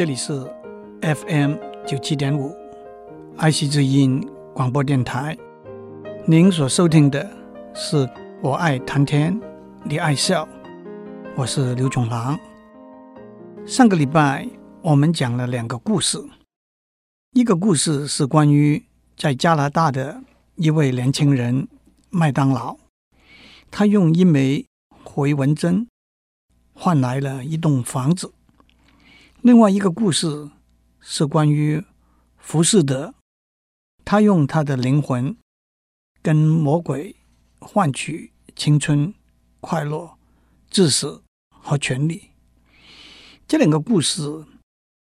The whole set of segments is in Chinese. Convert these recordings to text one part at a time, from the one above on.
这里是 FM 九七点五爱惜之音广播电台。您所收听的是我爱谈天，你爱笑，我是刘炯郎。上个礼拜我们讲了两个故事，一个故事是关于在加拿大的一位年轻人麦当劳，他用一枚回纹针换来了一栋房子。另外一个故事是关于浮士德，他用他的灵魂跟魔鬼换取青春、快乐、知识和权利。这两个故事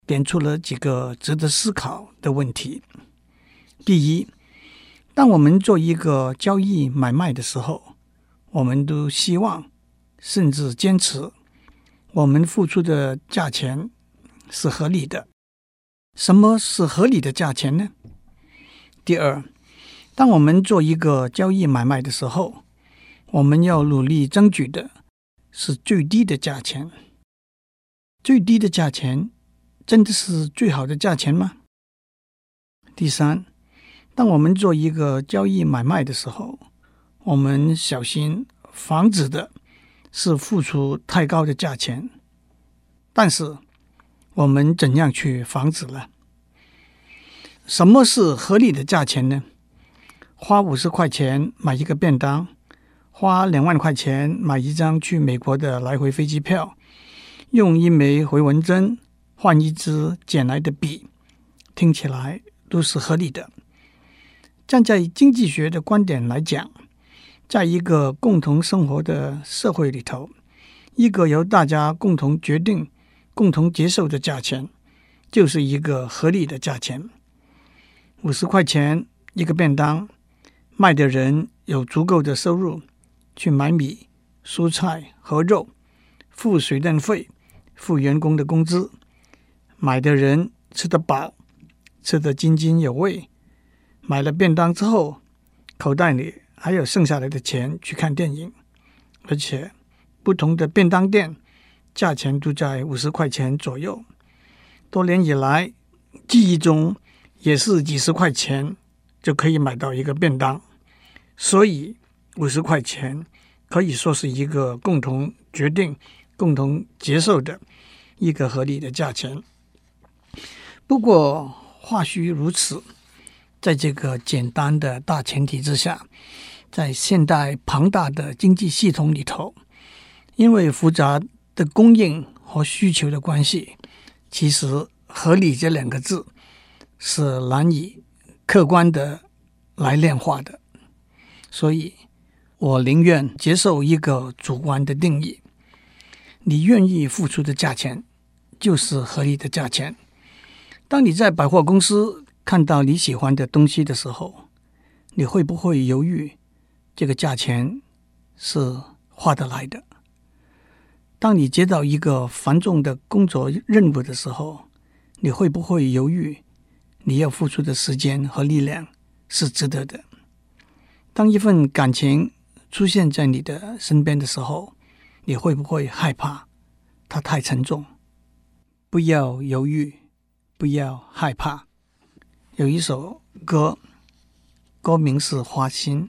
点出了几个值得思考的问题。第一，当我们做一个交易买卖的时候，我们都希望甚至坚持我们付出的价钱是合理的。什么是合理的价钱呢？第二，当我们做一个交易买卖的时候，我们要努力争取的是最低的价钱。最低的价钱真的是最好的价钱吗？第三，当我们做一个交易买卖的时候，我们小心防止的是付出太高的价钱，但是。我们怎样去防止呢？什么是合理的价钱呢？花五十块钱买一个便当，花两万块钱买一张去美国的来回飞机票，用一枚回纹针换一支捡来的笔，听起来都是合理的。站在经济学的观点来讲，在一个共同生活的社会里头，一个由大家共同决定。共同接受的价钱就是一个合理的价钱。五十块钱一个便当，卖的人有足够的收入去买米、蔬菜和肉，付水电费，付员工的工资。买的人吃得饱，吃得津津有味。买了便当之后，口袋里还有剩下来的钱去看电影。而且，不同的便当店。价钱都在五十块钱左右，多年以来，记忆中也是几十块钱就可以买到一个便当，所以五十块钱可以说是一个共同决定、共同接受的一个合理的价钱。不过话虽如此，在这个简单的大前提之下，在现代庞大的经济系统里头，因为复杂。的供应和需求的关系，其实“合理”这两个字是难以客观的来量化的，所以我宁愿接受一个主观的定义：你愿意付出的价钱就是合理的价钱。当你在百货公司看到你喜欢的东西的时候，你会不会犹豫这个价钱是划得来的？当你接到一个繁重的工作任务的时候，你会不会犹豫？你要付出的时间和力量是值得的。当一份感情出现在你的身边的时候，你会不会害怕它太沉重？不要犹豫，不要害怕。有一首歌，歌名是《花心》，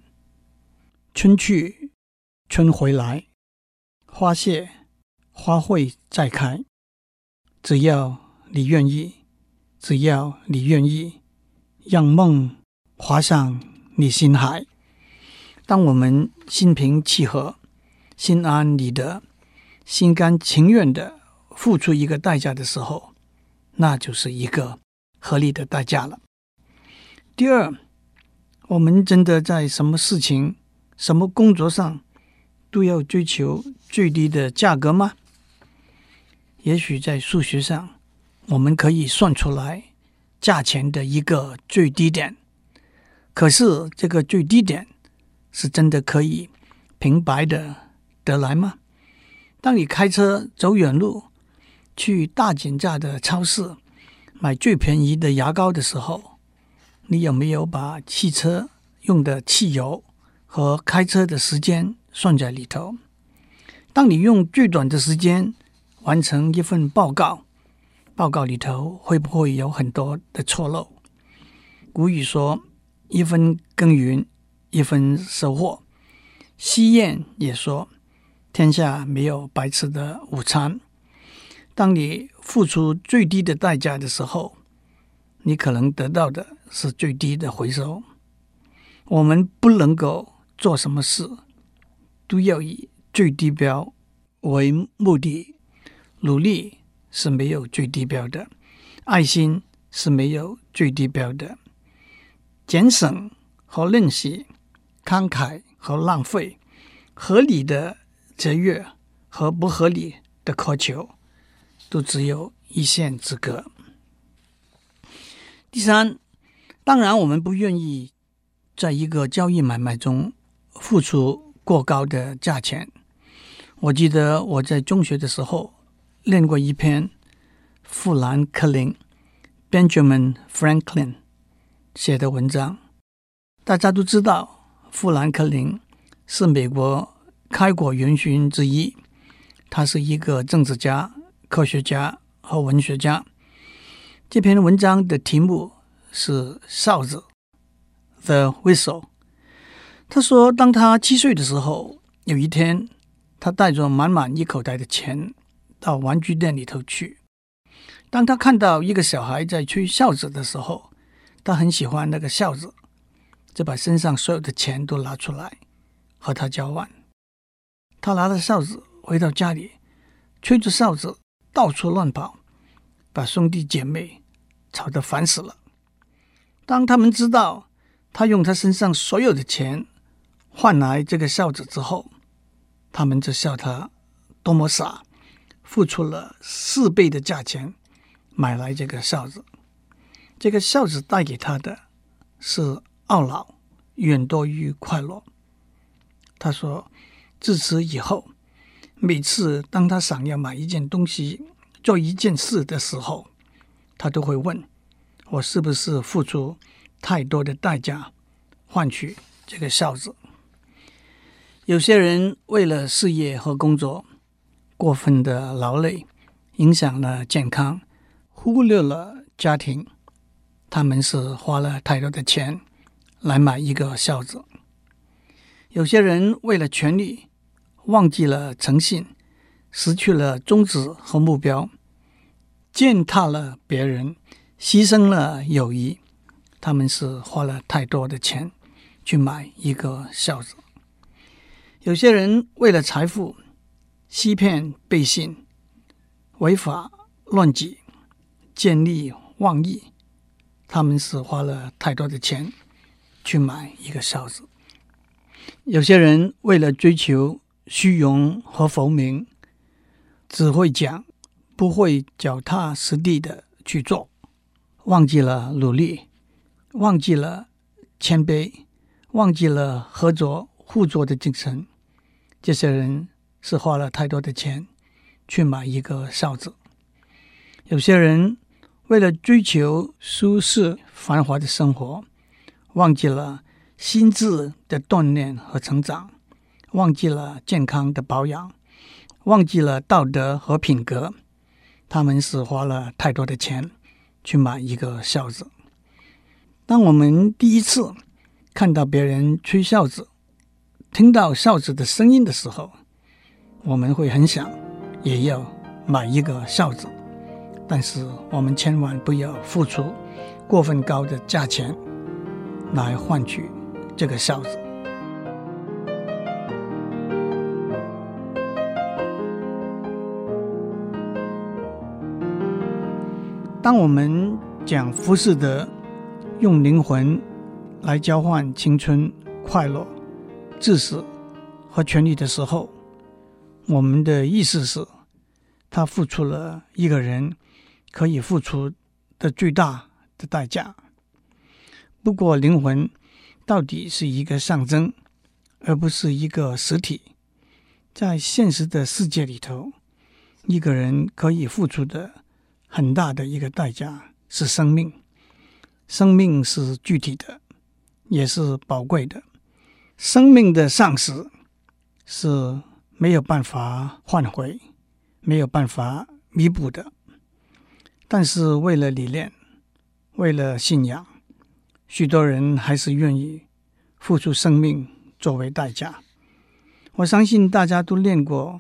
春去春回来，花谢。花会再开，只要你愿意，只要你愿意，让梦划上你心海。当我们心平气和、心安理得、心甘情愿的付出一个代价的时候，那就是一个合理的代价了。第二，我们真的在什么事情、什么工作上都要追求最低的价格吗？也许在数学上，我们可以算出来价钱的一个最低点。可是，这个最低点是真的可以平白的得来吗？当你开车走远路，去大减价的超市买最便宜的牙膏的时候，你有没有把汽车用的汽油和开车的时间算在里头？当你用最短的时间，完成一份报告，报告里头会不会有很多的错漏？古语说：“一分耕耘，一分收获。”西谚也说：“天下没有白吃的午餐。”当你付出最低的代价的时候，你可能得到的是最低的回收。我们不能够做什么事都要以最低标为目的，努力是没有最低标的，爱心是没有最低标的，节省和吝惜，慷慨和浪费，合理的节约和不合理的苛求。都只有一线之隔。第三，当然，我们不愿意在一个交易买卖中付出过高的价钱。我记得我在中学的时候练过一篇富兰克林 （Benjamin Franklin） 写的文章。大家都知道，富兰克林是美国开国元勋之一，他是一个政治家。科学家和文学家。这篇文章的题目是“哨子 ”（The Whistle）。他说，当他七岁的时候，有一天，他带着满满一口袋的钱到玩具店里头去。当他看到一个小孩在吹哨子的时候，他很喜欢那个哨子，就把身上所有的钱都拿出来和他交换。他拿了哨子回到家里，吹着哨子。到处乱跑，把兄弟姐妹吵得烦死了。当他们知道他用他身上所有的钱换来这个哨子之后，他们就笑他多么傻，付出了四倍的价钱买来这个哨子。这个哨子带给他的是懊恼远多于快乐。他说：“自此以后。”每次当他想要买一件东西、做一件事的时候，他都会问：“我是不是付出太多的代价换取这个哨子？”有些人为了事业和工作过分的劳累，影响了健康，忽略了家庭。他们是花了太多的钱来买一个孝子。有些人为了权力。忘记了诚信，失去了宗旨和目标，践踏了别人，牺牲了友谊。他们是花了太多的钱去买一个孝子。有些人为了财富，欺骗背信，违法乱纪，见利忘义。他们是花了太多的钱去买一个哨子。有些人为了追求。虚荣和浮名，只会讲，不会脚踏实地的去做，忘记了努力，忘记了谦卑，忘记了合作互助的精神。这些人是花了太多的钱去买一个哨子。有些人为了追求舒适繁华的生活，忘记了心智的锻炼和成长。忘记了健康的保养，忘记了道德和品格，他们是花了太多的钱去买一个哨子。当我们第一次看到别人吹哨子，听到哨子的声音的时候，我们会很想也要买一个哨子，但是我们千万不要付出过分高的价钱来换取这个哨子。当我们讲浮士德用灵魂来交换青春、快乐、知识和权利的时候，我们的意思是，他付出了一个人可以付出的最大的代价。不过，灵魂到底是一个象征，而不是一个实体。在现实的世界里头，一个人可以付出的。很大的一个代价是生命，生命是具体的，也是宝贵的。生命的丧失是没有办法换回、没有办法弥补的。但是为了理念，为了信仰，许多人还是愿意付出生命作为代价。我相信大家都练过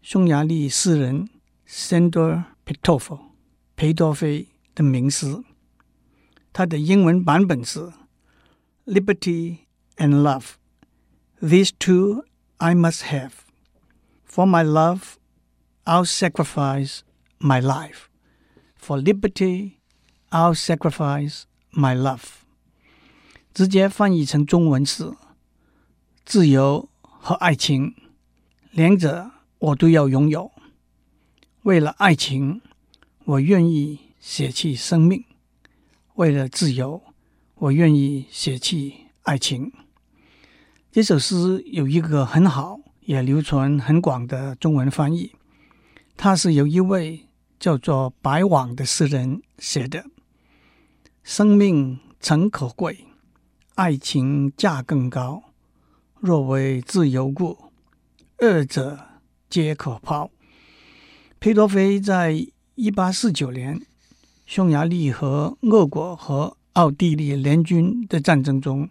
匈牙利诗人 Sándor Pétöfi 裴多菲的名诗，他的英文版本是 “Liberty and love, these two I must have. For my love, I'll sacrifice my life. For liberty, I'll sacrifice my love.” 直接翻译成中文是“自由”。和爱情，两者我都要拥有。为了爱情，我愿意舍弃生命；为了自由，我愿意舍弃爱情。 这首诗有一个很好也流传很广的中文翻译，它是由一位叫做白网的诗人写的。生命诚可贵，爱情价更高。若为自由故，二者皆可抛。裴多菲在一八四九年匈牙利和俄国和奥地利联军的战争中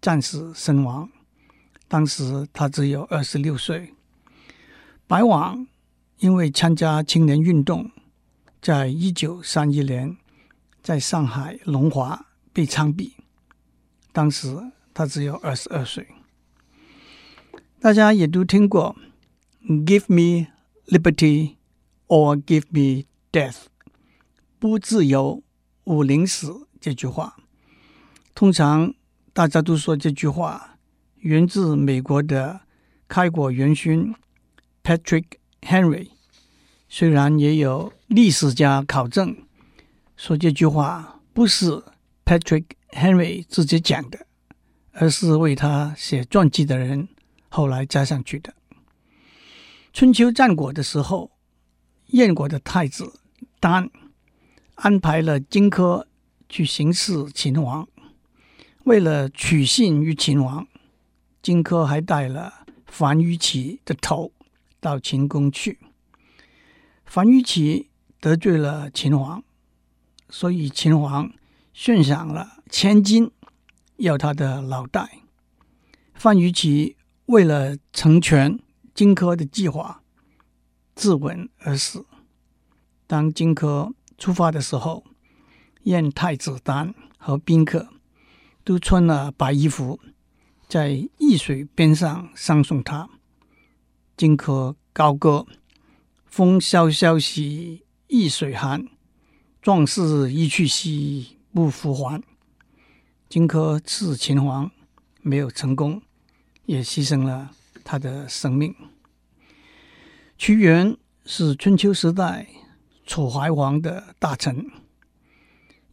战死身亡，当时他只有二十六岁。白网因为参加青年运动，在一九三一年在上海龙华被枪毙，当时他只有二十二岁。大家也都听过 “Give me liberty or give me death”，不自由勿宁死这句话。通常大家都说这句话源自美国的开国元勋 Patrick Henry。虽然也有历史家考证说这句话不是 Patrick Henry 自己讲的，而是为他写传记的人。后来加上去的。春秋战国的时候，燕国的太子丹安排了荆轲去行刺秦王。为了取信于秦王，荆轲还带了樊於期的头到秦宫去。樊於期得罪了秦王，所以秦王悬赏了千金，要他的脑袋。樊於期。为了成全荆轲的计划，自刎而死。当荆轲出发的时候，燕太子丹和宾客都穿了白衣服，在易水边上 sang 送他。荆轲高歌：“风萧萧兮易水寒，壮士一去兮不复还。”荆轲刺秦王没有成功。也牺牲了他的生命。屈原是春秋时代楚怀王的大臣，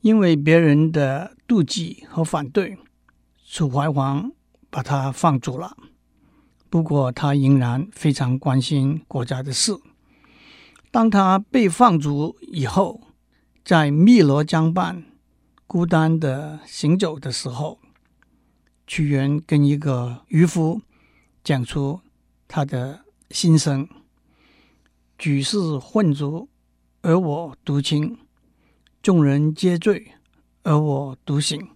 因为别人的妒忌和反对，楚怀王把他放逐了。不过他仍然非常关心国家的事。当他被放逐以后，在汨罗江畔孤单的行走的时候。屈原跟一个渔夫讲出他的心声：“举世混浊，而我独清；众人皆醉，而我独醒。”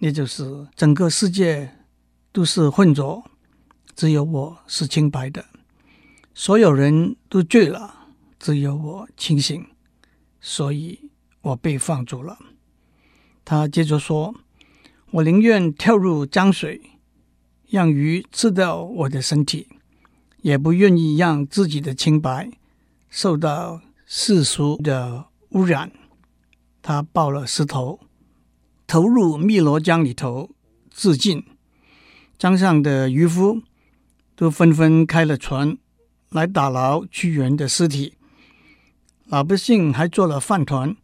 那就是整个世界都是混浊，只有我是清白的；所有人都醉了，只有我清醒，所以我被放逐了。他接着说。我宁愿跳入江水，让鱼吃掉我的身体，也不愿意让自己的清白受到世俗的污染。他抱了石头，投入汨罗江里头自尽。江上的渔夫都纷纷开了船来打捞屈原的尸体，老百姓还做了饭团，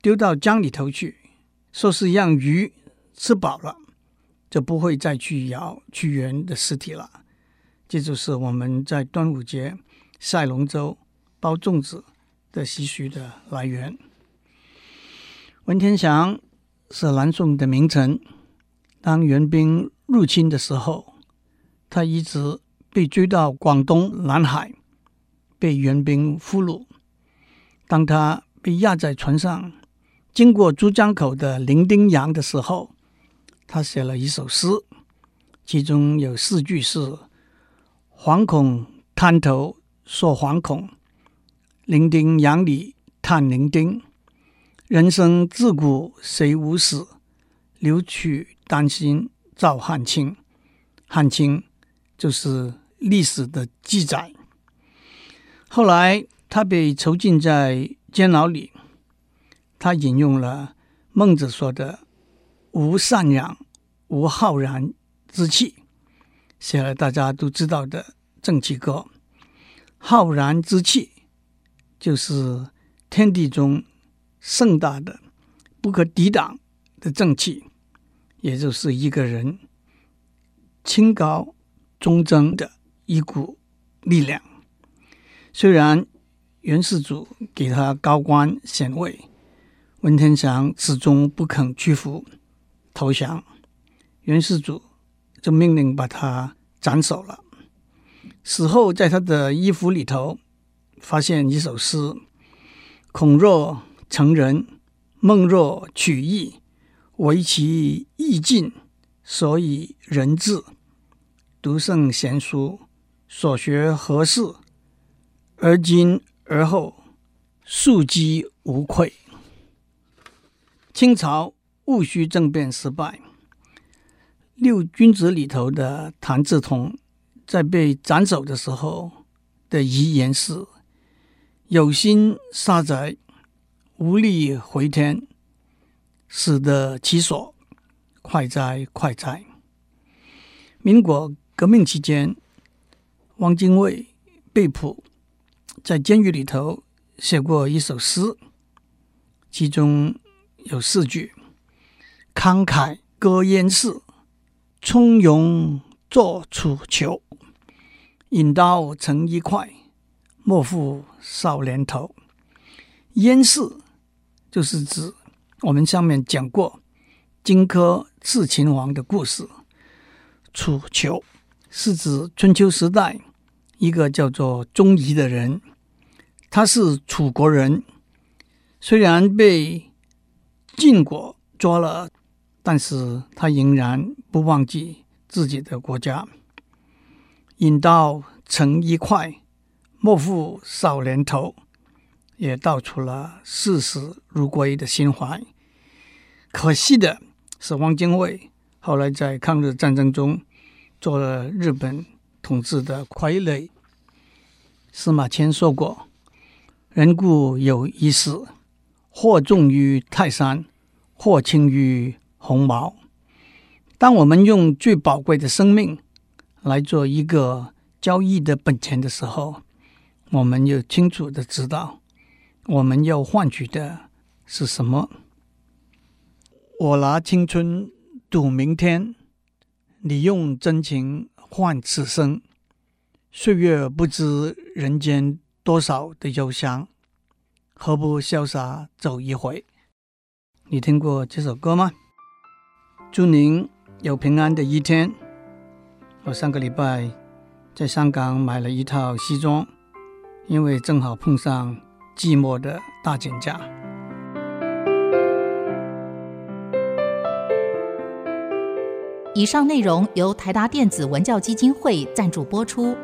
丢到江里头去，说是让鱼。吃饱了，就不会再去咬屈原的尸体了。这就是我们在端午节赛龙舟、包粽子的习俗的来源。文天祥是南宋的名臣，当元兵入侵的时候，他一直被追到广东南海，被援兵俘虏。当他被押在船上，经过珠江口的伶仃洋的时候，他写了一首诗，其中有四句是：“惶恐滩头说惶恐，伶仃洋里叹伶仃。人生自古谁无死，留取丹心赵汉卿，汉卿就是历史的记载。后来他被囚禁在监牢里，他引用了孟子说的“无善养，无浩然之气”，写了大家都知道的《正气歌》。浩然之气就是天地中盛大的、不可抵挡的正气，也就是一个人清高忠贞的一股力量。虽然元世祖给他高官显位，文天祥始终不肯屈服投降，元世祖就命令把他斩首了。死后，在他的衣服里头发现一首诗：“恐若成人，梦若取义，惟其意尽，所以人至。读圣贤书，所学何事？而今而后，庶几无愧。清朝戊戌政变失败，六君子里头的谭嗣同在被斩首的时候的遗言是：“有心杀贼，无力回天，死得其所，快哉快哉。”民国革命期间，汪精卫被捕。在监狱里头写过一首诗，其中有四句：“慷慨歌燕市，从容作楚囚。引刀成一快，莫负少年头。”燕市就是指我们上面讲过荆轲刺秦王的故事，楚囚是指春秋时代一个叫做钟仪的人。他是楚国人，虽然被晋国抓了，但是他仍然不忘记自己的国家。引刀成一快，莫负少年头，也道出了视死如归的心怀。可惜的是，汪精卫后来在抗日战争中做了日本统治的傀儡。司马迁说过。人固有一死，或重于泰山，或轻于鸿毛。当我们用最宝贵的生命来做一个交易的本钱的时候，我们又清楚的知道，我们要换取的是什么？我拿青春赌明天，你用真情换此生。岁月不知人间。多少的忧伤，何不潇洒走一回？你听过这首歌吗？祝您有平安的一天。我上个礼拜在香港买了一套西装，因为正好碰上季末的大减价。以上内容由台达电子文教基金会赞助播出。